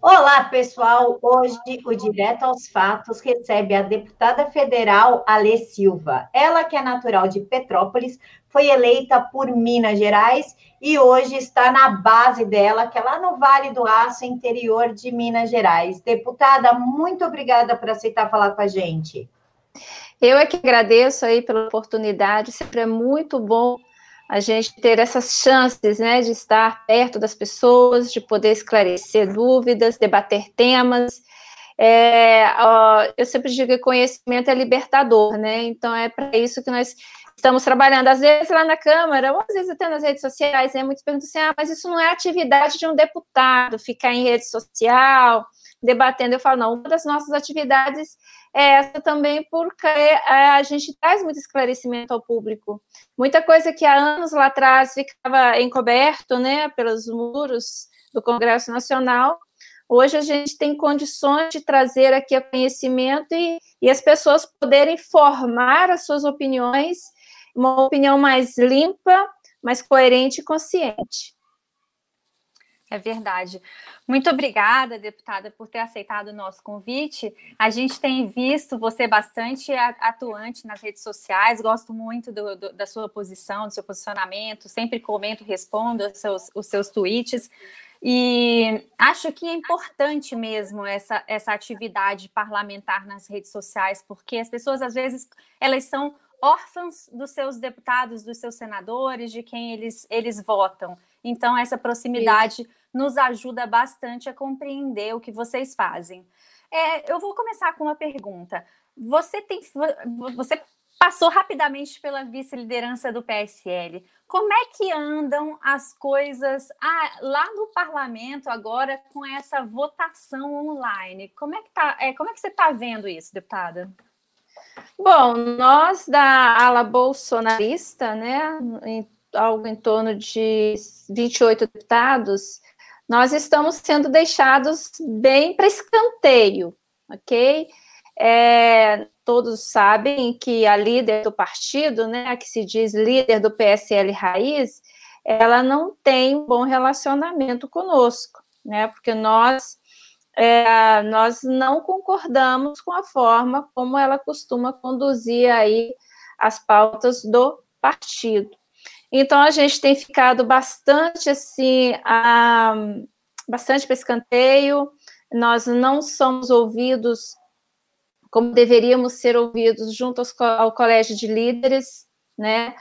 Olá, pessoal. Hoje o Direto aos Fatos recebe a deputada federal Alê Silva. Ela, que é natural de Petrópolis, foi eleita por Minas Gerais e hoje está na base dela, que é lá no Vale do Aço, interior de Minas Gerais. Deputada, muito obrigada por aceitar falar com a gente. Eu é que agradeço aí pela oportunidade, sempre é muito bom a gente ter essas chances, né, de estar perto das pessoas, de poder esclarecer dúvidas, debater temas. É, ó, eu sempre digo que conhecimento é libertador, né? Então é para isso que nós estamos trabalhando. Às vezes lá na Câmara, ou às vezes até nas redes sociais, né? Muitos perguntam assim: ah, mas isso não é atividade de um deputado, ficar em rede social, debatendo. Eu falo, não, uma das nossas atividades é essa também, porque é, a gente traz muito esclarecimento ao público. Muita coisa que há anos lá atrás ficava encoberto, né, pelos muros do Congresso Nacional, hoje a gente tem condições de trazer aqui a conhecimento e, e as pessoas poderem formar as suas opiniões, uma opinião mais limpa, mais coerente e consciente. É verdade. Muito obrigada, deputada, por ter aceitado o nosso convite. A gente tem visto você bastante atuante nas redes sociais, gosto muito do, do, da sua posição, do seu posicionamento, sempre comento, respondo os seus, os seus tweets. E acho que é importante mesmo essa, essa atividade parlamentar nas redes sociais, porque as pessoas, às vezes, elas são órfãos dos seus deputados, dos seus senadores, de quem eles, eles votam. Então, essa proximidade Isso. Nos ajuda bastante a compreender o que vocês fazem. É, eu vou começar com uma pergunta. Você tem, você passou rapidamente pela vice-liderança do PSL. Como é que andam as coisas ah, lá no parlamento agora com essa votação online? Como é que tá? É, como é que você está vendo isso, deputada? Bom, nós da ala bolsonarista, né, em, algo em torno de 28 deputados, nós estamos sendo deixados bem para escanteio, ok? É, todos sabem que a líder do partido, né, a que se diz líder do PSL Raiz, ela não tem um bom relacionamento conosco, né, porque nós é, nós não concordamos com a forma como ela costuma conduzir aí as pautas do partido. Então a gente tem ficado bastante assim, a, bastante para escanteio, nós não somos ouvidos como deveríamos ser ouvidos junto aos, ao colégio de líderes, né?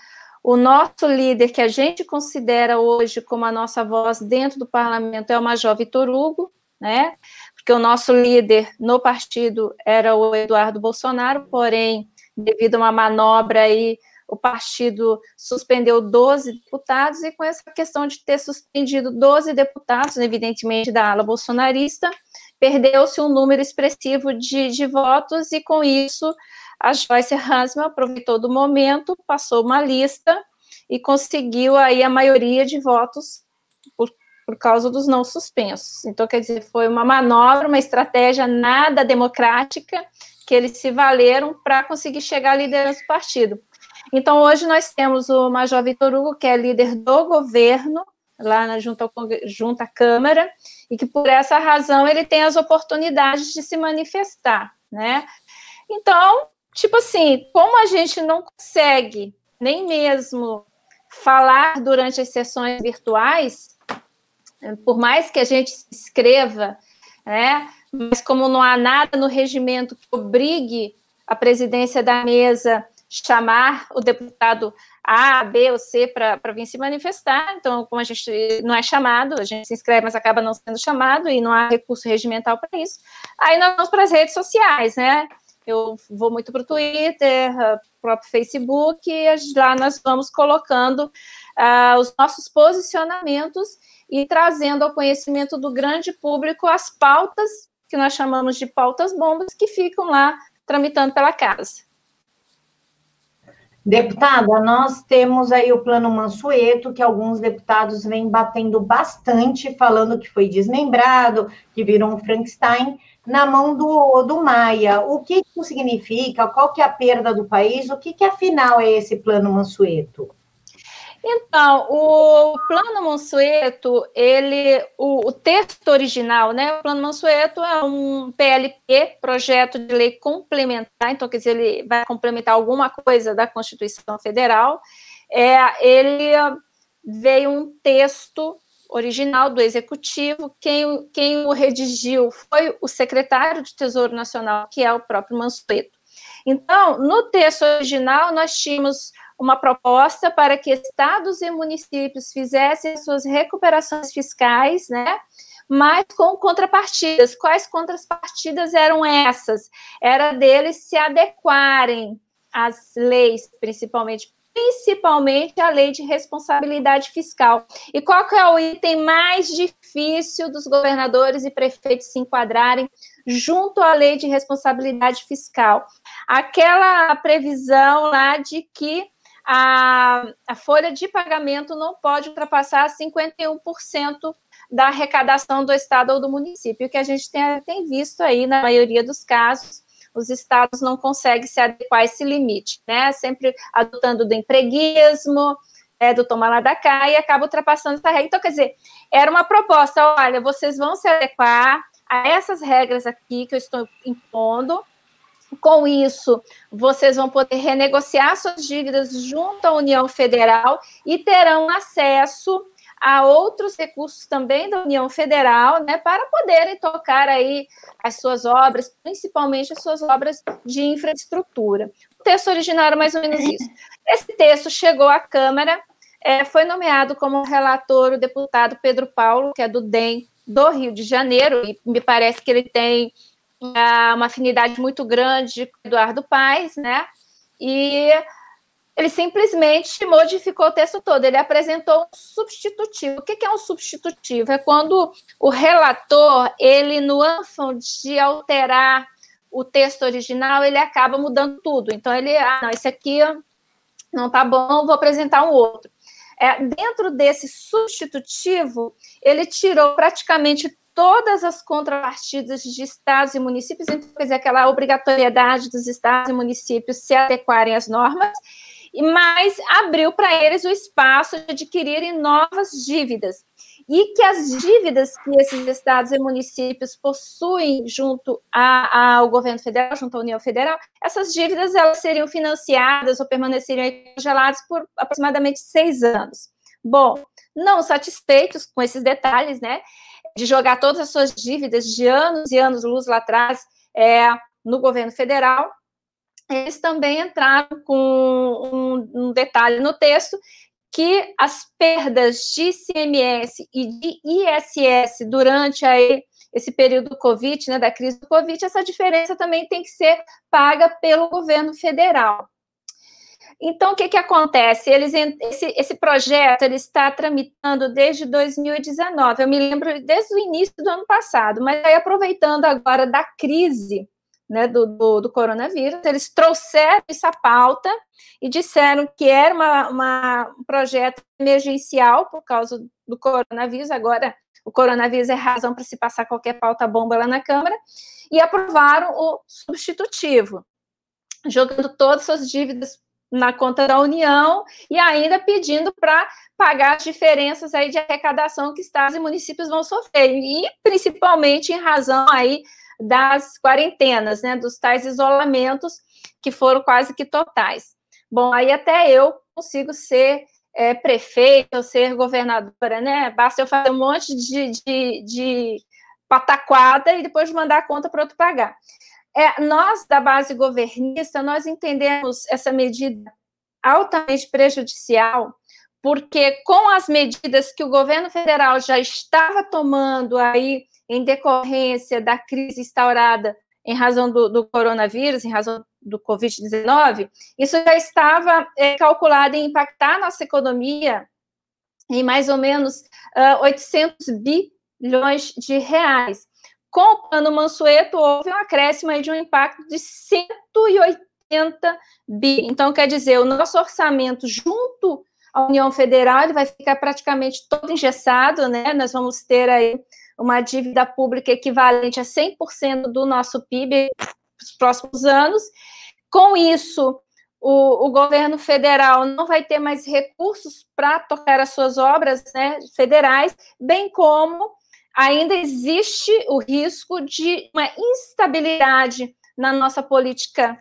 O nosso líder, que a gente considera hoje como a nossa voz dentro do parlamento, é o Major Vitor Hugo, né? Porque o nosso líder no partido era o Eduardo Bolsonaro, porém, devido a uma manobra aí, o partido suspendeu 12 deputados, e com essa questão de ter suspendido 12 deputados, evidentemente da ala bolsonarista, perdeu-se um número expressivo de, de votos, e com isso a Joyce Hansman aproveitou do momento, passou uma lista e conseguiu aí a maioria de votos por por causa dos não suspensos. Então, quer dizer, foi uma manobra, uma estratégia nada democrática que eles se valeram para conseguir chegar à liderança do partido. Então, hoje nós temos o Major Vitor Hugo, que é líder do governo, lá na junta à Câmara, e que por essa razão ele tem as oportunidades de se manifestar, né? Então, tipo assim, como a gente não consegue nem mesmo falar durante as sessões virtuais, por mais que a gente escreva, né, mas como não há nada no regimento que obrigue a presidência da mesa chamar o deputado A, B ou C para vir se manifestar, então, como a gente não é chamado, a gente se inscreve, mas acaba não sendo chamado e não há recurso regimental para isso, aí nós vamos para as redes sociais, né? Eu vou muito para o Twitter, próprio Facebook, e lá nós vamos colocando uh, os nossos posicionamentos e trazendo ao conhecimento do grande público as pautas, que nós chamamos de pautas bombas, que ficam lá tramitando pela casa. Deputada, nós temos aí o plano Mansueto, que alguns deputados vêm batendo bastante, falando que foi desmembrado, que virou um Frankenstein, na mão do, do Maia. O que isso significa? Qual que é a perda do país? O que, que afinal é esse plano Mansueto? Então, o Plano Mansueto, ele, o, o, texto original, né? O Plano Mansueto é um PLP, projeto de lei complementar, então, quer dizer, ele vai complementar alguma coisa da Constituição Federal. É, ele veio um texto original do Executivo, quem, quem o redigiu foi o secretário de Tesouro Nacional, que é o próprio Mansueto. Então, no texto original, nós tínhamos uma proposta para que estados e municípios fizessem suas recuperações fiscais, né? Mas com contrapartidas. Quais contrapartidas eram essas? Era deles se adequarem às leis, principalmente principalmente a lei de responsabilidade fiscal. E qual que é o item mais difícil dos governadores e prefeitos se enquadrarem junto à lei de responsabilidade fiscal? Aquela previsão lá de que a, a folha de pagamento não pode ultrapassar 51% da arrecadação do estado ou do município, que a gente tem, tem visto aí na maioria dos casos, os estados não conseguem se adequar a esse limite, né? Sempre adotando do empreguismo, é, do tomar lá da cá, e acaba ultrapassando essa regra. Então, quer dizer, era uma proposta, olha, vocês vão se adequar a essas regras aqui que eu estou impondo, com isso, vocês vão poder renegociar suas dívidas junto à União Federal e terão acesso a outros recursos também da União Federal, né, para poderem tocar aí as suas obras, principalmente as suas obras de infraestrutura. O texto original era mais ou menos isso. Esse texto chegou à Câmara, é, foi nomeado como relator o deputado Pedro Paulo, que é do DEM do Rio de Janeiro, e me parece que ele tem uma afinidade muito grande com Eduardo Paes, né? E ele simplesmente modificou o texto todo. Ele apresentou um substitutivo. O que é um substitutivo? É quando o relator, ele no ânfão de alterar o texto original, ele acaba mudando tudo. Então ele, ah, não, esse aqui não tá bom, vou apresentar um outro. É, dentro desse substitutivo, ele tirou praticamente todas as contrapartidas de estados e municípios, então, quer dizer, aquela obrigatoriedade dos estados e municípios se adequarem às normas, mas abriu para eles o espaço de adquirirem novas dívidas. E que as dívidas que esses estados e municípios possuem junto a, ao governo federal, junto à União Federal, essas dívidas elas seriam financiadas ou permaneceriam congeladas por aproximadamente seis anos. Bom, não satisfeitos com esses detalhes, né? De jogar todas as suas dívidas de anos e anos luz lá atrás é, no governo federal, eles também entraram com um, um, detalhe no texto que as perdas de ICMS e de ISS durante aí esse período do Covid, né, da crise do Covid, essa diferença também tem que ser paga pelo governo federal. Então, o que, que acontece? Eles, esse, esse projeto ele está tramitando desde 2019. Eu me lembro desde o início do ano passado, mas aí aproveitando agora da crise né, do, do, do, coronavírus, eles trouxeram essa pauta e disseram que era uma, uma, um projeto emergencial por causa do coronavírus. Agora, o coronavírus é razão para se passar qualquer pauta bomba lá na Câmara, e aprovaram o substitutivo, jogando todas as suas dívidas na conta da União e ainda pedindo para pagar as diferenças aí de arrecadação que estados e municípios vão sofrer, e principalmente em razão aí das quarentenas, né, dos tais isolamentos que foram quase que totais. Bom, aí até eu consigo ser é, prefeita ou ser governadora, né? Basta eu fazer um monte de, de, de pataquada e depois mandar a conta para outro pagar. É, nós, da base governista, nós entendemos essa medida altamente prejudicial, porque com as medidas que o governo federal já estava tomando aí em decorrência da crise instaurada em razão do, do coronavírus, em razão do Covid-19, isso já estava é, calculado em impactar a nossa economia em mais ou menos uh, 800 bilhões de reais. Com o plano Mansueto, houve um acréscimo aí de um impacto de 180 bi. Então, quer dizer, o nosso orçamento junto à União Federal ele vai ficar praticamente todo engessado, né? Nós vamos ter aí uma dívida pública equivalente a 100% do nosso PIB nos próximos anos. Com isso, o, o, governo federal não vai ter mais recursos para tocar as suas obras né, federais, bem como ainda existe o risco de uma instabilidade na nossa política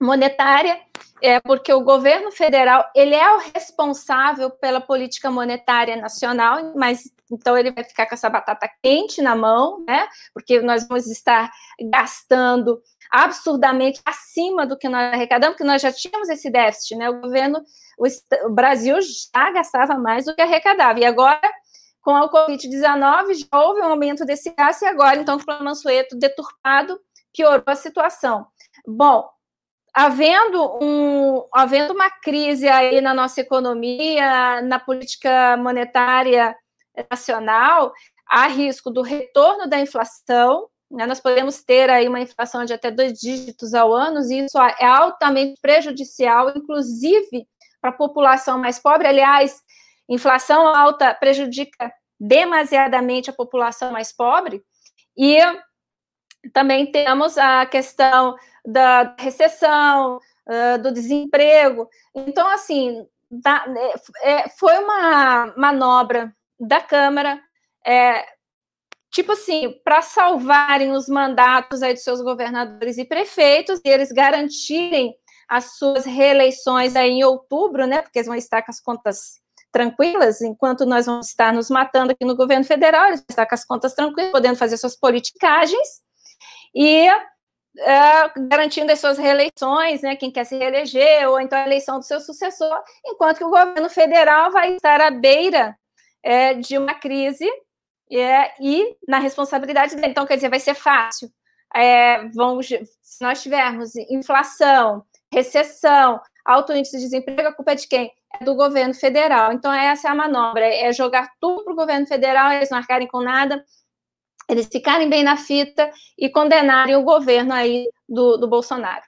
monetária, é porque o governo federal ele é o responsável pela política monetária nacional, mas então ele vai ficar com essa batata quente na mão, né? Porque nós vamos estar gastando absurdamente acima do que nós arrecadamos, porque nós já tínhamos esse déficit, né? O governo, o, o Brasil já gastava mais do que arrecadava, e agora com a Covid-19 já houve um aumento desse gasto e agora, então, com o Mansueto deturpado, piorou a situação. Bom, havendo, um, havendo uma crise aí na nossa economia, na política monetária nacional, há risco do retorno da inflação, né? nós podemos ter aí uma inflação de até dois dígitos ao ano, e isso é altamente prejudicial, inclusive para a população mais pobre. Aliás, inflação alta prejudica demasiadamente a população mais pobre, e também temos a questão da recessão, do desemprego. Então, assim, da, é, foi uma manobra da Câmara, é, tipo assim, para salvarem os mandatos aí dos seus governadores e prefeitos, e eles garantirem as suas reeleições aí em outubro, né? Porque eles vão estar com as contas tranquilas, enquanto nós vamos estar nos matando aqui no governo federal, eles com as contas tranquilas, podendo fazer suas politicagens, e é, garantindo as suas reeleições, né, quem quer se reeleger, ou então a eleição do seu sucessor, enquanto que o governo federal vai estar à beira é, de uma crise é, e na responsabilidade dele. Então, quer dizer, vai ser fácil. É, se nós tivermos inflação, recessão, alto índice de desemprego, a culpa é de quem? É do governo federal. Então, essa é a manobra, é jogar tudo para o governo federal, eles não arcarem com nada, eles ficarem bem na fita e condenarem o governo aí do, do Bolsonaro.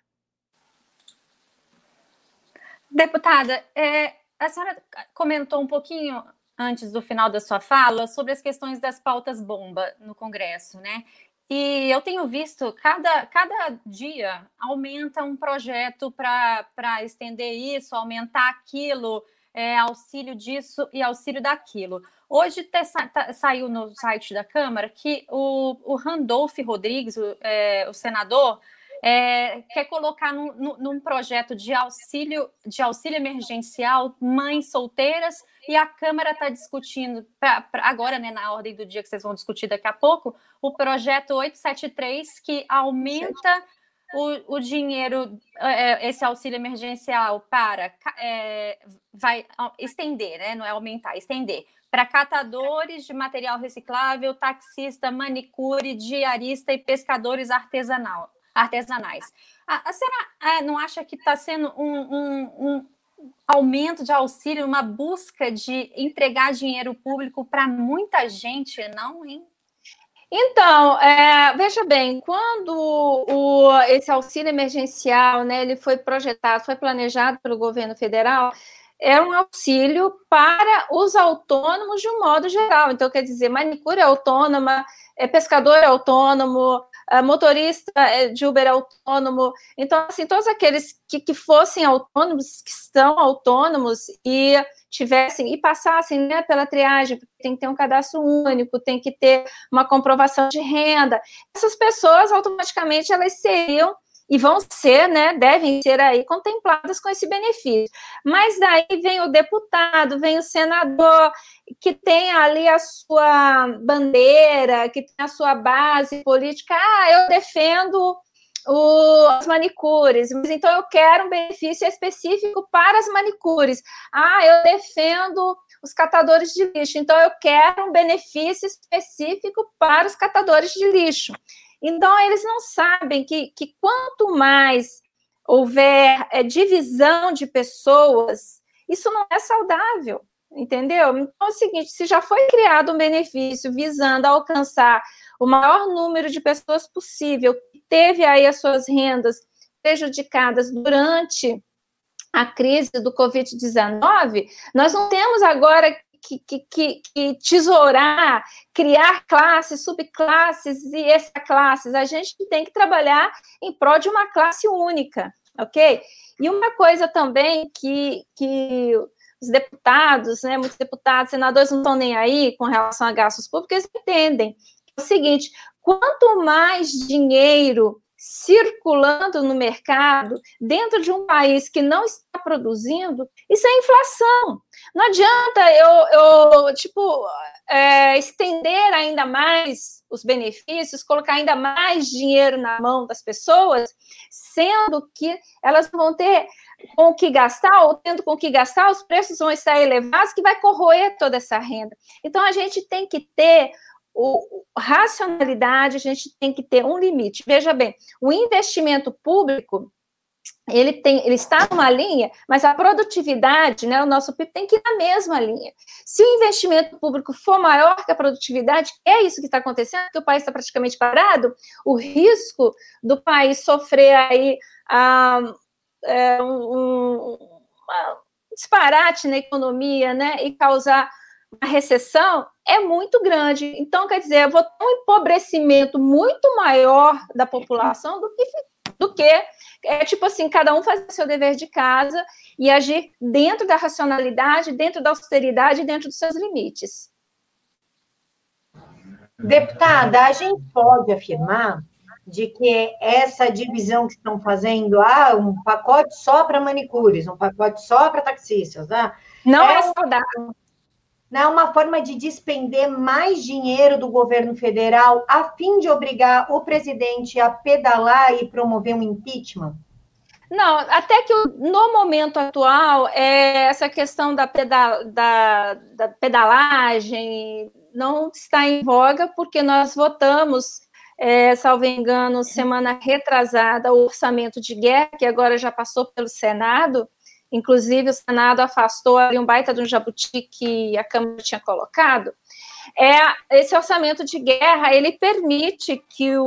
Deputada, é, a senhora comentou um pouquinho antes do final da sua fala sobre as questões das pautas bomba no Congresso, né? E eu tenho visto cada, cada dia aumenta um projeto para estender isso, aumentar aquilo, é, auxílio disso e auxílio daquilo. Hoje te, tá, saiu no site da Câmara que o, o Randolph Rodrigues, o, é, o senador, é, quer colocar num, num, projeto de auxílio, de auxílio emergencial mães solteiras e a Câmara está discutindo, pra, pra, agora, né, na ordem do dia que vocês vão discutir daqui a pouco, o projeto 873, que aumenta o, o dinheiro, é, esse auxílio emergencial para é, vai estender, né? Não é aumentar, estender para catadores de material reciclável, taxista, manicure, diarista e pescadores artesanal, artesanais. A, a senhora não acha que está sendo um, um, um, aumento de auxílio, uma busca de entregar dinheiro público para muita gente, não, hein? Então, é, veja bem, quando o, esse auxílio emergencial, né, ele foi projetado, foi planejado pelo governo federal, é um auxílio para os autônomos de um modo geral. Então, quer dizer, manicure é autônoma, é pescador é autônomo, é motorista de Uber é autônomo. Então, assim, todos aqueles que, que fossem autônomos, que estão autônomos e tivessem e passassem né, pela triagem, porque tem que ter um cadastro único, tem que ter uma comprovação de renda. Essas pessoas automaticamente elas seriam e vão ser, né, devem ser aí contempladas com esse benefício. Mas daí vem o deputado, vem o senador, que tem ali a sua bandeira, que tem a sua base política. Ah, eu defendo os manicures, mas então eu quero um benefício específico para as manicures. Ah, eu defendo os catadores de lixo, então eu quero um benefício específico para os catadores de lixo. Então, eles não sabem que, que quanto mais houver é, divisão de pessoas, isso não é saudável, entendeu? Então, é o seguinte: se já foi criado um benefício visando alcançar o maior número de pessoas possível, que teve aí as suas rendas prejudicadas durante a crise do Covid-19, nós não temos agora que, que, que, tesourar, criar classes, subclasses e extra-classes. A gente tem que trabalhar em prol de uma classe única, ok? E uma coisa também que, que os deputados, né, muitos deputados, senadores não estão nem aí com relação a gastos públicos, eles entendem é o seguinte: quanto mais dinheiro circulando no mercado dentro de um país que não está produzindo, isso é inflação. Não adianta eu, eu tipo, é, estender ainda mais os benefícios, colocar ainda mais dinheiro na mão das pessoas, sendo que elas vão ter com o que gastar, ou tendo com o que gastar, os preços vão estar elevados, que vai corroer toda essa renda. Então, a gente tem que ter o, racionalidade, a gente tem que ter um limite. Veja bem, o investimento público, ele tem, ele está numa linha, mas a produtividade, né, o nosso PIB tem que ir na mesma linha. Se o investimento público for maior que a produtividade, é isso que está acontecendo, que o país está praticamente parado, o risco do país sofrer aí ah, é, um, um, um disparate na economia, né, e causar a recessão é muito grande. Então, quer dizer, eu vou ter um empobrecimento muito maior da população do que, do que é tipo assim, cada um fazer seu dever de casa e agir dentro da racionalidade, dentro da austeridade, dentro dos seus limites. Deputada, a gente pode afirmar de que essa divisão que estão fazendo, ah, um pacote só para manicures, um pacote só para taxistas, tá? Não é, é saudável né, uma forma de despender mais dinheiro do governo federal a fim de obrigar o presidente a pedalar e promover um impeachment? Não, até que no momento atual, é, essa questão da, da, da pedalagem não está em voga, porque nós votamos, é, salvo engano, semana retrasada, o orçamento de guerra, que agora já passou pelo Senado, inclusive o Senado afastou ali um baita de um jabuti que a Câmara tinha colocado, é esse orçamento de guerra, ele permite que o,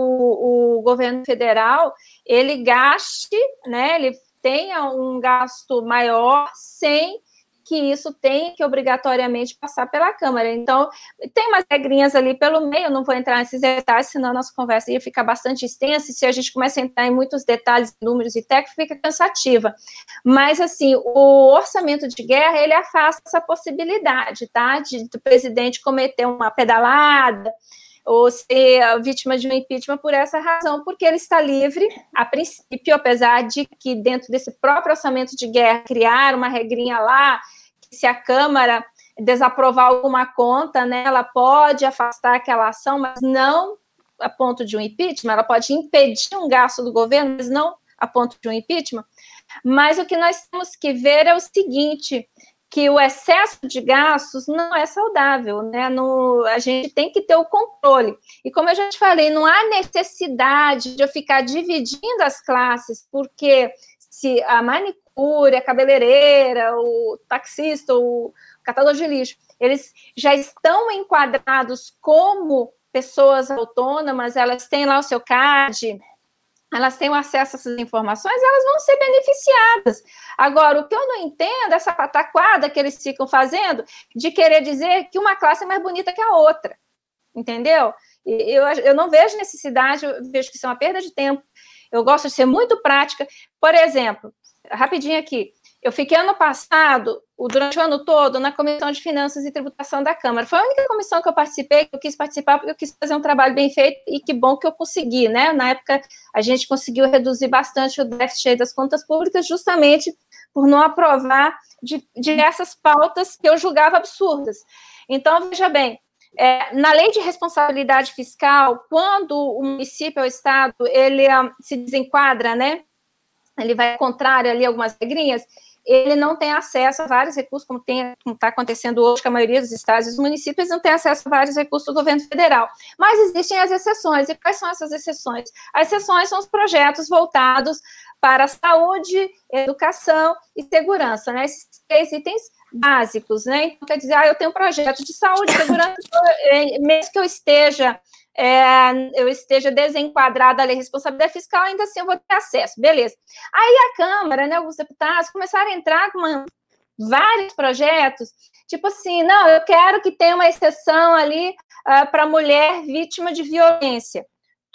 o governo federal, ele gaste, né, ele tenha um gasto maior sem que isso tem que obrigatoriamente passar pela Câmara. Então, tem umas regrinhas ali pelo meio, não vou entrar nesses detalhes, senão a nossa conversa ia ficar bastante extensa, e se a gente começa a entrar em muitos detalhes, números e técnicos, fica cansativa. Mas, assim, o orçamento de guerra, ele afasta essa possibilidade, tá, de, do presidente cometer uma pedalada, ou ser vítima de um impeachment por essa razão, porque ele está livre, a princípio, apesar de que dentro desse próprio orçamento de guerra criar uma regrinha lá se a Câmara desaprovar alguma conta, né, ela pode afastar aquela ação, mas não a ponto de um impeachment, ela pode impedir um gasto do governo, mas não a ponto de um impeachment. Mas o que nós temos que ver é o seguinte, que o excesso de gastos não é saudável, né? No, a gente tem que ter o controle. E como eu já te falei, não há necessidade de eu ficar dividindo as classes, porque se a manicure, a cabeleireira, o taxista, o catador de lixo, eles já estão enquadrados como pessoas autônomas, elas têm lá o seu CAD, elas têm acesso a essas informações, elas vão ser beneficiadas. Agora, o que eu não entendo é essa pataquada que eles ficam fazendo de querer dizer que uma classe é mais bonita que a outra, entendeu? Eu, eu não vejo necessidade, eu vejo que isso é uma perda de tempo. Eu gosto de ser muito prática. Por exemplo, rapidinho aqui, eu fiquei ano passado, durante o ano todo, na Comissão de Finanças e Tributação da Câmara. Foi a única comissão que eu participei, que eu quis participar, porque eu quis fazer um trabalho bem feito e que bom que eu consegui, né? Na época, a gente conseguiu reduzir bastante o déficit das contas públicas, justamente por não aprovar diversas pautas que eu julgava absurdas. Então, veja bem, é, na lei de responsabilidade fiscal, quando o município ou o estado ele um, se desenquadra, né? Ele vai contrário ali algumas regrinhas, ele não tem acesso a vários recursos, como está acontecendo hoje com a maioria dos estados e dos municípios, não tem acesso a vários recursos do governo federal. Mas existem as exceções. E quais são essas exceções? As exceções são os projetos voltados para saúde, educação e segurança, né? Esses três itens básicos, né? Então, quer dizer, ah, eu tenho um projeto de saúde, segurança, é, mesmo que eu esteja é, eu esteja desenquadrada da lei de responsabilidade fiscal, ainda assim eu vou ter acesso, beleza. Aí a Câmara, né, alguns deputados começaram a entrar com uma, vários projetos, tipo assim, não, eu quero que tenha uma exceção ali uh, para mulher vítima de violência.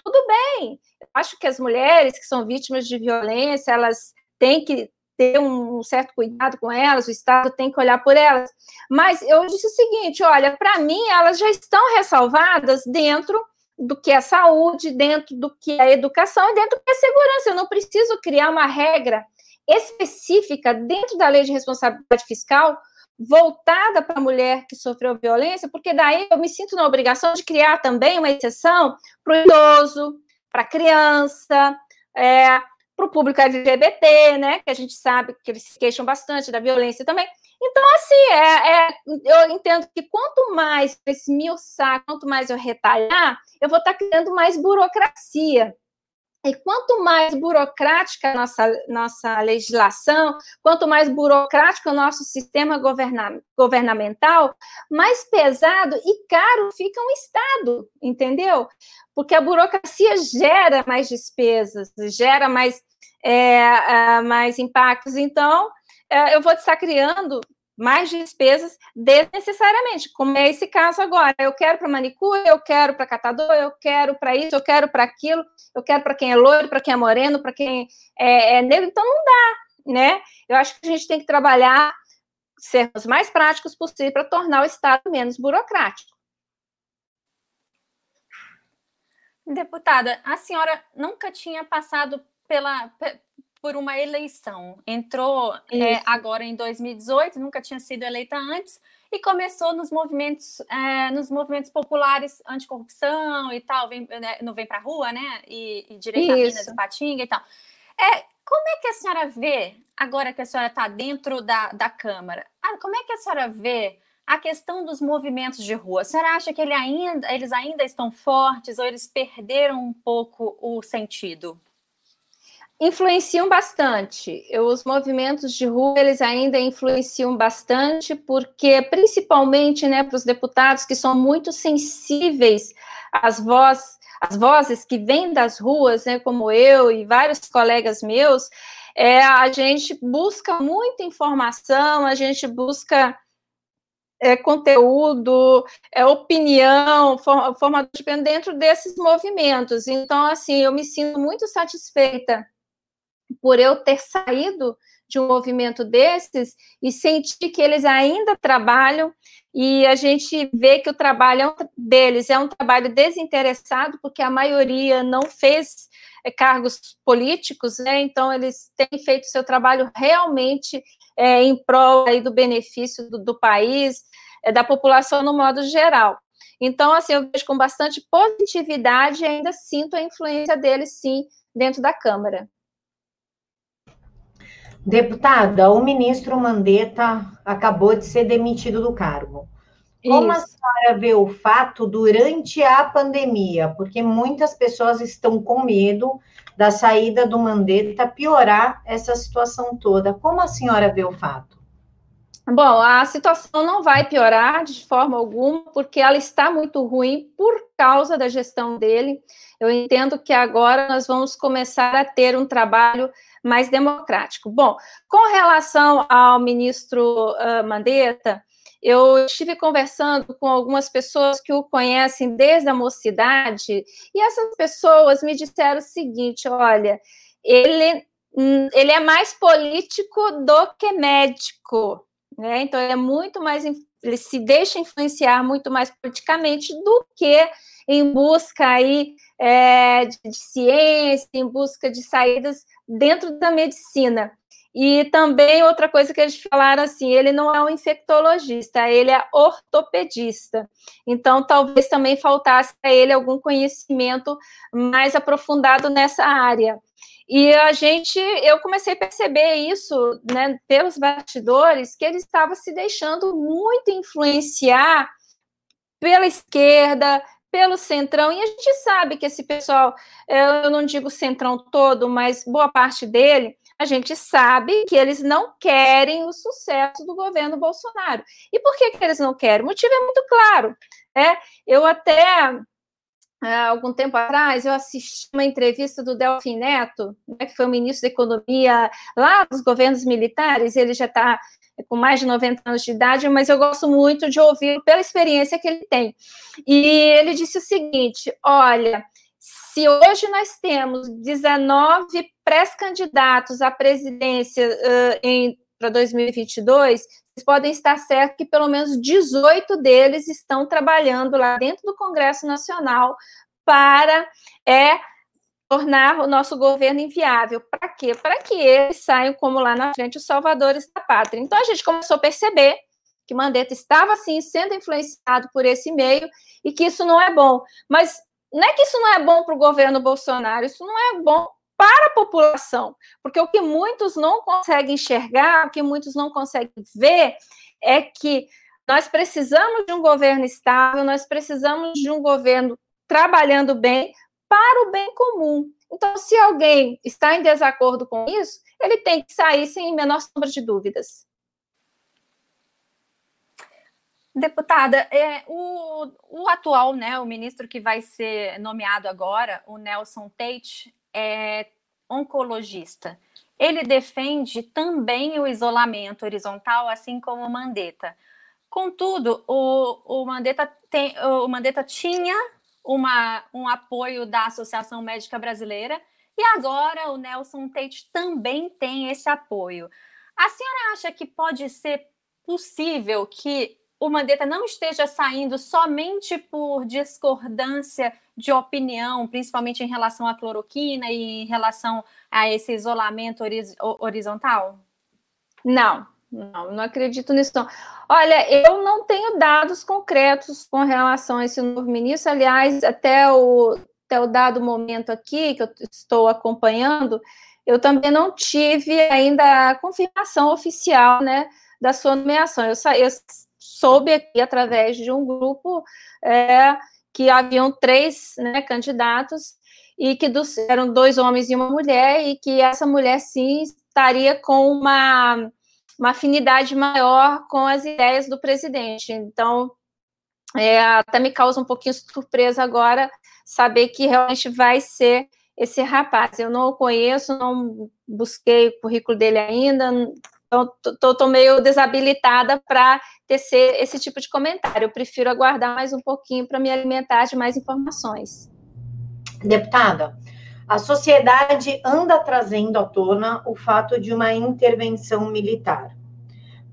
Tudo bem, eu acho que as mulheres que são vítimas de violência, elas tem que ter um certo cuidado com elas, o Estado tem que olhar por elas. Mas eu disse o seguinte: olha, para mim, elas já estão ressalvadas dentro do que é saúde, dentro do que é educação e dentro do que é segurança. Eu não preciso criar uma regra específica dentro da lei de responsabilidade fiscal voltada para a mulher que sofreu violência, porque daí eu me sinto na obrigação de criar também uma exceção para o idoso, para a criança, é, para o público LGBT, né? Que a gente sabe que eles se queixam bastante da violência também. Então, assim, é, é, eu entendo que quanto mais eu esmiuçar, quanto mais eu retalhar, eu vou estar criando mais burocracia. E quanto mais burocrática a nossa, nossa legislação, quanto mais burocrático o nosso sistema governa, governamental, mais pesado e caro fica um Estado, entendeu? Porque a burocracia gera mais despesas, gera mais, é, mais impactos. Então, é, eu vou estar criando mais despesas desnecessariamente, como é esse caso agora. Eu quero para manicure, eu quero para catador, eu quero para isso, eu quero para aquilo, eu quero para quem é loiro, para quem é moreno, para quem é, é, negro, então não dá, né? Eu acho que a gente tem que trabalhar, sermos mais práticos possível para tornar o Estado menos burocrático. Deputada, a senhora nunca tinha passado pela, por uma eleição. Entrou é, agora em 2018, nunca tinha sido eleita antes, e começou nos movimentos, é, nos movimentos populares anticorrupção e tal, vem, né, não vem para a rua, né? E, e direito a Minas e Patinga e tal. É, como é que a senhora vê, agora que a senhora está dentro da, da Câmara, ah, como é que a senhora vê a questão dos movimentos de rua? A senhora acha que ele ainda, eles ainda estão fortes ou eles perderam um pouco o sentido? Influenciam bastante. Os movimentos de rua eles ainda influenciam bastante, porque principalmente, né, para os deputados que são muito sensíveis às vozes, às vozes que vêm das ruas, né, como eu e vários colegas meus, é, a gente busca muita informação, a gente busca é, conteúdo, é, opinião, forma de dentro desses movimentos. Então, assim, eu me sinto muito satisfeita por eu ter saído de um movimento desses e sentir que eles ainda trabalham e a gente vê que o trabalho deles é um trabalho desinteressado, porque a maioria não fez é, cargos políticos, né? Então eles têm feito seu trabalho realmente é, em prol aí, do benefício do, do país, é, da população no modo geral. Então, assim, eu vejo com bastante positividade e ainda sinto a influência deles, sim, dentro da Câmara. Deputada, o ministro Mandetta acabou de ser demitido do cargo. Como Isso. a senhora vê o fato durante a pandemia? Porque muitas pessoas estão com medo da saída do Mandetta piorar essa situação toda. Como a senhora vê o fato? Bom, a situação não vai piorar de forma alguma, porque ela está muito ruim por causa da gestão dele. Eu entendo que agora nós vamos começar a ter um trabalho mais democrático. Bom, com relação ao ministro uh, Mandetta, eu estive conversando com algumas pessoas que o conhecem desde a mocidade, e essas pessoas me disseram o seguinte: olha, ele, hum, ele é mais político do que médico, né? Então, ele é muito mais, ele se deixa influenciar muito mais politicamente do que em busca aí é, de, de ciência, em busca de saídas dentro da medicina. E também outra coisa que eles falaram assim, ele não é um infectologista, ele é ortopedista. Então, talvez também faltasse a ele algum conhecimento mais aprofundado nessa área. E a gente, eu comecei a perceber isso, né, pelos bastidores, que ele estava se deixando muito influenciar pela esquerda, pelo Centrão, e a gente sabe que esse pessoal, eu não digo Centrão todo, mas boa parte dele, a gente sabe que eles não querem o sucesso do governo Bolsonaro. E por que, que eles não querem? O motivo é muito claro. É, eu até há algum tempo atrás, eu assisti uma entrevista do Delfim Neto, né, que foi o ministro da Economia lá dos governos militares, ele já está é com mais de 90 anos de idade, mas eu gosto muito de ouvir pela experiência que ele tem. E ele disse o seguinte: olha, Se hoje nós temos 19 pré-candidatos à presidência uh, para 2022, vocês podem estar certos que pelo menos 18 deles estão trabalhando lá dentro do Congresso Nacional para é, tornar o nosso governo inviável. Para quê? Para que eles saiam como lá na frente os salvadores da pátria. Então a gente começou a perceber que Mandetta estava assim sendo influenciado por esse meio e que isso não é bom. Mas não é que isso não é bom para o governo Bolsonaro, isso não é bom para a população, porque o que muitos não conseguem enxergar, o que muitos não conseguem ver, é que nós precisamos de um governo estável, nós precisamos de um governo trabalhando bem para o bem comum. Então, se alguém está em desacordo com isso, ele tem que sair sem menor sombra de dúvidas. Deputada, é, o, o, atual, né, o ministro que vai ser nomeado agora, o Nelson Tate, é oncologista. Ele defende também o isolamento horizontal, assim como o Mandetta. Contudo, o, o, Mandetta, tem, o Mandetta tinha uma, um apoio da Associação Médica Brasileira e agora o Nelson Tate também tem esse apoio. A senhora acha que pode ser possível que o Mandetta não esteja saindo somente por discordância de opinião, principalmente em relação à cloroquina e em relação a esse isolamento horizontal? Não, não, não acredito nisso. Não. Olha, eu não tenho dados concretos com relação a esse novo ministro. Aliás, até o, até o dado momento aqui, que eu estou acompanhando, eu também não tive ainda a confirmação oficial, né, da sua nomeação. Eu, eu soube aqui através de um grupo é, que haviam três né, candidatos e que dos, eram dois homens e uma mulher e que essa mulher sim estaria com uma, uma afinidade maior com as ideias do presidente. Então, é, até me causa um pouquinho surpresa agora saber que realmente vai ser esse rapaz. Eu não o conheço, não busquei o currículo dele ainda, então, estou meio desabilitada para tecer esse tipo de comentário. Eu prefiro aguardar mais um pouquinho para me alimentar de mais informações. Deputada, a sociedade anda trazendo à tona o fato de uma intervenção militar.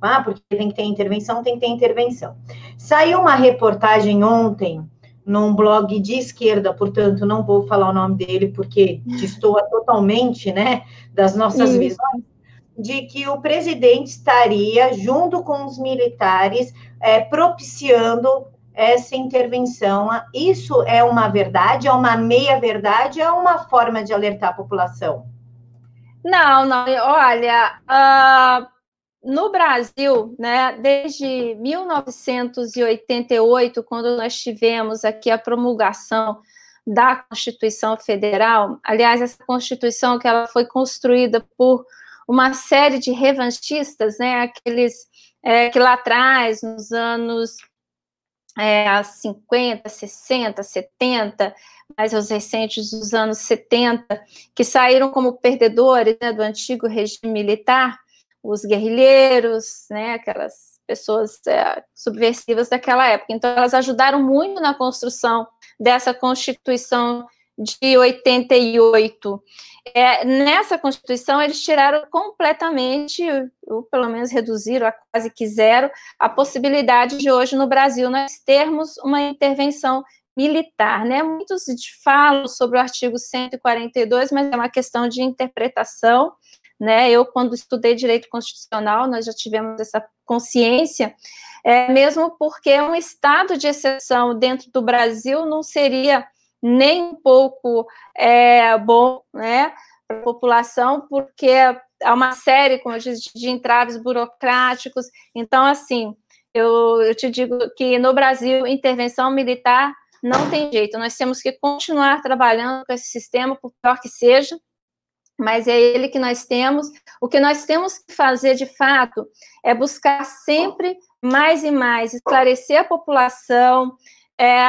Ah, porque tem que ter intervenção, tem que ter intervenção. Saiu uma reportagem ontem num blog de esquerda, portanto, não vou falar o nome dele porque destoa totalmente, né, das nossas Sim. visões, de que o presidente estaria, junto com os militares, é, propiciando essa intervenção. Isso é uma verdade? É uma meia-verdade? É uma forma de alertar a população? Não, não. Olha, uh, no Brasil, né, desde 1988, quando nós tivemos aqui a promulgação da Constituição Federal, aliás, essa Constituição que ela foi construída por uma série de revanchistas, né, aqueles é, que lá atrás, nos anos é, 50, 60, 70, mais os recentes dos anos 70, que saíram como perdedores né, do antigo regime militar, os guerrilheiros, né, aquelas pessoas é, subversivas daquela época. Então, elas ajudaram muito na construção dessa Constituição de 88. É, nessa Constituição, eles tiraram completamente, ou pelo menos reduziram a quase que zero, a possibilidade de hoje no Brasil nós termos uma intervenção militar, né? Muitos falam sobre o artigo 142, mas é uma questão de interpretação, né? Eu, quando estudei direito constitucional, nós já tivemos essa consciência, é, mesmo porque um estado de exceção dentro do Brasil não seria nem um pouco é, bom né, para a população, porque há uma série, como eu disse, de entraves burocráticos. Então, assim, eu, eu te digo que no Brasil, intervenção militar não tem jeito. Nós temos que continuar trabalhando com esse sistema, por pior que seja, mas é ele que nós temos. O que nós temos que fazer, de fato, é buscar sempre mais e mais esclarecer a população, é,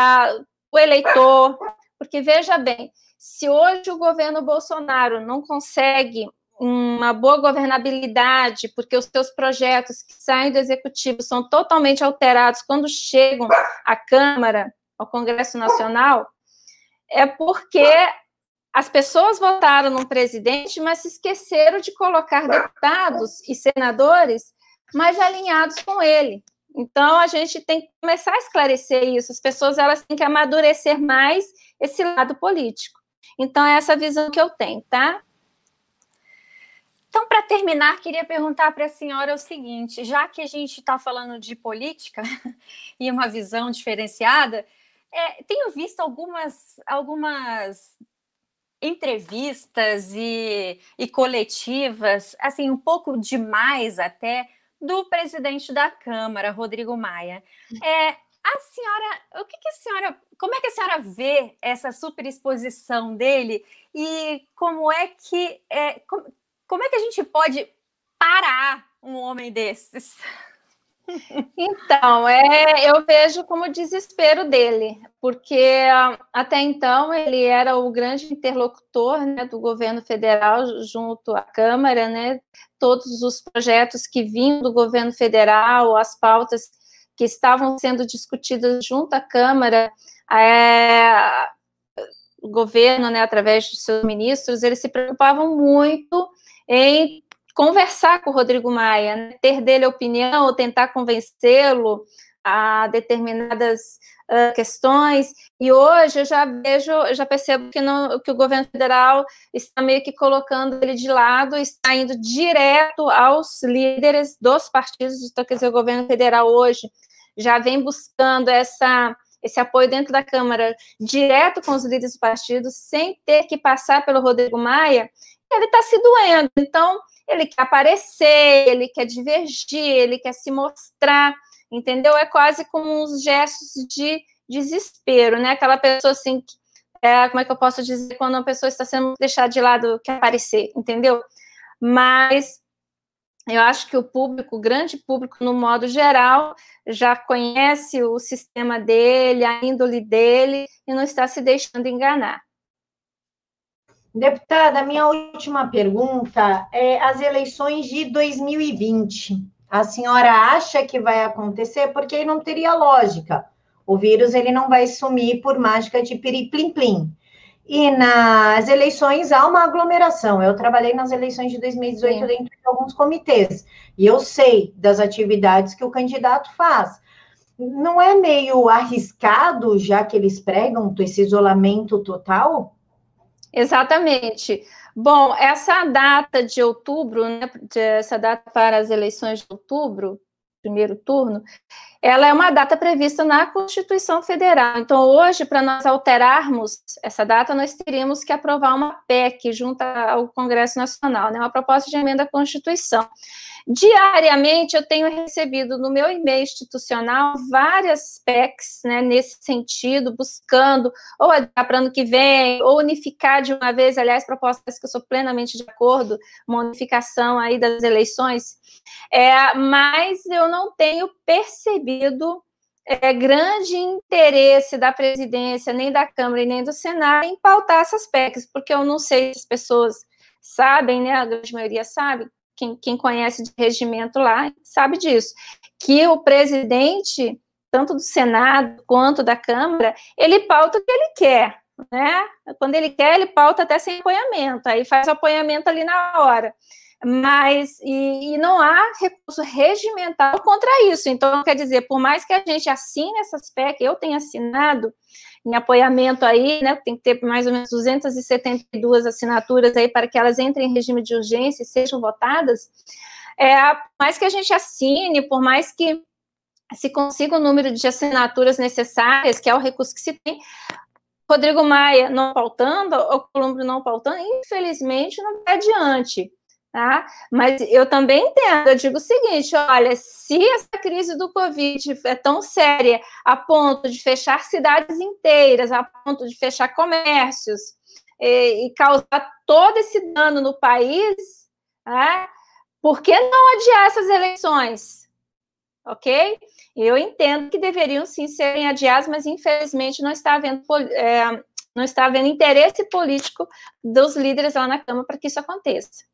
o eleitor, porque veja bem, se hoje o governo Bolsonaro não consegue uma boa governabilidade, porque os seus projetos que saem do executivo são totalmente alterados quando chegam à Câmara, ao Congresso Nacional, é porque as pessoas votaram no presidente, mas se esqueceram de colocar deputados e senadores mais alinhados com ele. Então, a gente tem que começar a esclarecer isso. As pessoas elas têm que amadurecer mais esse lado político. Então, é essa visão que eu tenho, tá? Então, para terminar, queria perguntar para a senhora o seguinte: já que a gente está falando de política e uma visão diferenciada, é, tenho visto algumas, algumas entrevistas e, e coletivas, assim, um pouco demais até, do presidente da Câmara, Rodrigo Maia. É, a senhora, o que, que, a senhora, como é que a senhora vê essa superexposição dele e como é que, é, como, como é que a gente pode parar um homem desses? Então, é, eu vejo como desespero dele, porque até então ele era o grande interlocutor né, do governo federal junto à Câmara, né, todos os projetos que vinham do governo federal, as pautas que estavam sendo discutidas junto à Câmara, é, o governo, né, através dos seus ministros, eles se preocupavam muito em conversar com o Rodrigo Maia, né? ter dele opinião, ou tentar convencê-lo a determinadas uh, questões. E hoje eu já vejo, eu já percebo que, que o governo federal está meio que colocando ele de lado, está indo direto aos líderes dos partidos. Então, quer dizer, o governo federal hoje já vem buscando essa esse apoio dentro da Câmara, direto com os líderes do partido, sem ter que passar pelo Rodrigo Maia, ele está se doendo. Então, ele quer aparecer, ele quer divergir, ele quer se mostrar, entendeu? É quase como uns gestos de desespero, né? Aquela pessoa assim, é, como é que eu posso dizer, quando uma pessoa está sendo deixada de lado, quer aparecer, entendeu? Mas eu acho que o público, o grande público, no modo geral, já conhece o sistema dele, a índole dele, e não está se deixando enganar. Deputada, minha última pergunta é as eleições de 2020. A senhora acha que vai acontecer? Porque aí não teria lógica. O vírus ele não vai sumir por mágica de piriplim-plim. E nas eleições há uma aglomeração. Eu trabalhei nas eleições de 2018 Sim. dentro de alguns comitês. E eu sei das atividades que o candidato faz. Não é meio arriscado, já que eles pregam esse isolamento total? Exatamente. Bom, essa data de outubro, né, essa data para as eleições de outubro, primeiro turno, ela é uma data prevista na Constituição Federal. Então, hoje, para nós alterarmos essa data, nós teríamos que aprovar uma PEC junto ao Congresso Nacional, né, uma proposta de emenda à Constituição. Diariamente eu tenho recebido no meu e-mail institucional várias PECs né, nesse sentido, buscando ou adiar para ano que vem, ou unificar de uma vez, aliás, propostas que eu sou plenamente de acordo, uma unificação aí das eleições, é, mas eu não tenho percebido é, grande interesse da presidência, nem da Câmara e nem do Senado em pautar essas PECs, porque eu não sei se as pessoas sabem, né, a grande maioria sabe, quem, quem conhece de regimento lá sabe disso, que o presidente, tanto do Senado quanto da Câmara, ele pauta o que ele quer, né? Quando ele quer, ele pauta até sem apoiamento, aí faz o apoiamento ali na hora. Mas, e, e, não há recurso regimental contra isso. Então, quer dizer, por mais que a gente assine essas PEC, eu tenha assinado, em apoiamento aí, né? Tem que ter mais ou menos 272 assinaturas aí para que elas entrem em regime de urgência e sejam votadas. É, por mais que a gente assine, por mais que se consiga o número de assinaturas necessárias, que é o recurso que se tem, Rodrigo Maia não pautando, o Colombo não pautando, infelizmente não vai adiante. Tá? Mas eu também entendo, eu digo o seguinte: olha, se essa crise do Covid é tão séria a ponto de fechar cidades inteiras, a ponto de fechar comércios e, e causar todo esse dano no país, tá? por que não adiar essas eleições? Ok? Eu entendo que deveriam sim serem adiadas, mas infelizmente não está havendo, é, não está havendo interesse político dos líderes lá na Câmara para que isso aconteça.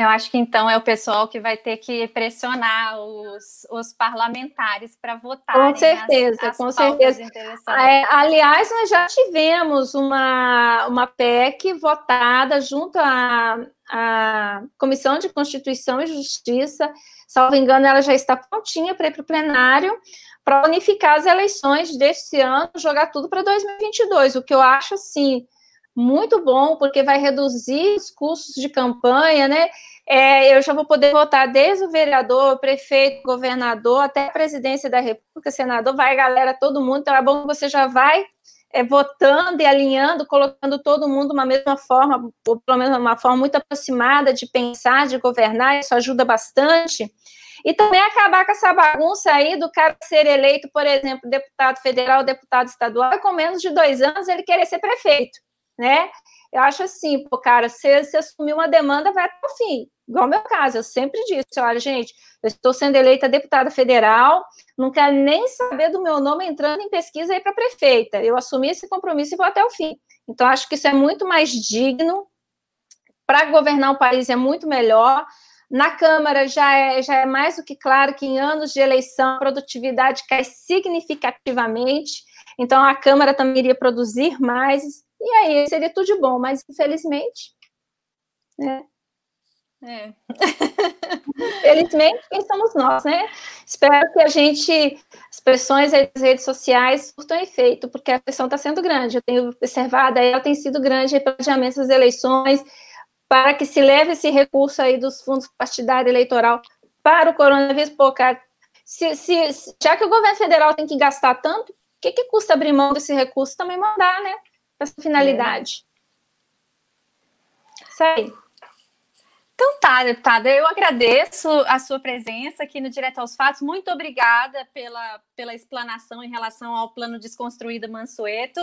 Eu acho que então é o pessoal que vai ter que pressionar os, os parlamentares para votar. Com certeza, as, as com certeza. É, aliás, nós já tivemos uma, uma PEC votada junto à, à Comissão de Constituição e Justiça. Salvo engano, ela já está prontinha para ir para o plenário para unificar as eleições deste ano, jogar tudo para 2022, o que eu acho assim muito bom, porque vai reduzir os custos de campanha, né? É, eu já vou poder votar desde o vereador, prefeito, governador, até a presidência da República, senador, vai galera, todo mundo, então é bom que você já vai é, votando e alinhando, colocando todo mundo uma mesma forma, ou pelo menos uma forma muito aproximada de pensar, de governar, isso ajuda bastante. E também acabar com essa bagunça aí do cara ser eleito, por exemplo, deputado federal, deputado estadual, com menos de dois anos ele querer ser prefeito né? Eu acho assim, pô, cara, se você assumir uma demanda, vai até o fim. Igual meu caso, eu sempre disse, olha, gente, eu estou sendo eleita deputada federal, não quero nem saber do meu nome entrando em pesquisa aí para prefeita. Eu assumi esse compromisso e vou até o fim. Então, acho que isso é muito mais digno. Para governar o país é muito melhor. Na Câmara já é, já é mais do que claro que em anos de eleição a produtividade cai significativamente. Então, a Câmara também iria produzir mais e aí seria tudo de bom, mas infelizmente. Né? É. Infelizmente, quem somos nós, né? Espero que a gente, as pressões das redes sociais surtam efeito, porque a pressão está sendo grande. Eu tenho observado, ela tem sido grande para adiamento das eleições, para que se leve esse recurso aí dos fundos partidários eleitoral para o coronavírus. Pô, cara, se, se, já que o governo federal tem que gastar tanto, o que, que custa abrir mão desse recurso também mandar, né? Essa finalidade. Isso aí. Então tá, deputada, eu agradeço a sua presença aqui no Direto aos Fatos. Muito obrigada pela, pela explanação em relação ao plano desconstruído Mansueto,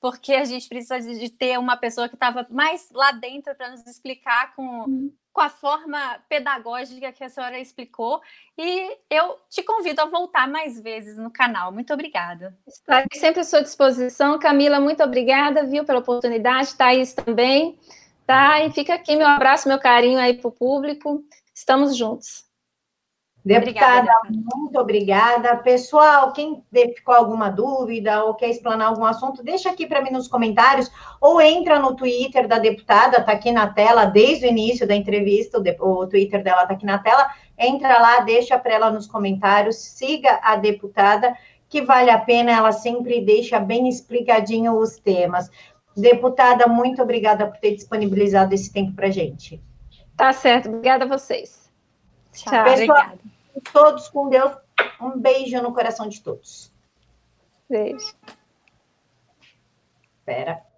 porque a gente precisa de ter uma pessoa que estava mais lá dentro para nos explicar com, uhum com a forma pedagógica que a senhora explicou. E eu te convido a voltar mais vezes no canal. Muito obrigada. Estarei sempre à sua disposição. Camila, muito obrigada, viu, pela oportunidade. Thaís também. Tá? E fica aqui meu abraço, meu carinho aí para o público. Estamos juntos. Deputada, obrigada, muito obrigada. Pessoal, quem ficou alguma dúvida ou quer explanar algum assunto, deixa aqui para mim nos comentários ou entra no Twitter da deputada, está aqui na tela desde o início da entrevista, o, Twitter dela está aqui na tela. Entra lá, deixa para ela nos comentários, siga a deputada, que vale a pena, ela sempre deixa bem explicadinho os temas. Deputada, muito obrigada por ter disponibilizado esse tempo para gente. Tá certo, obrigada a vocês. Tchau, Pessoal, todos com Deus. Um beijo no coração de todos. Beijo. Espera.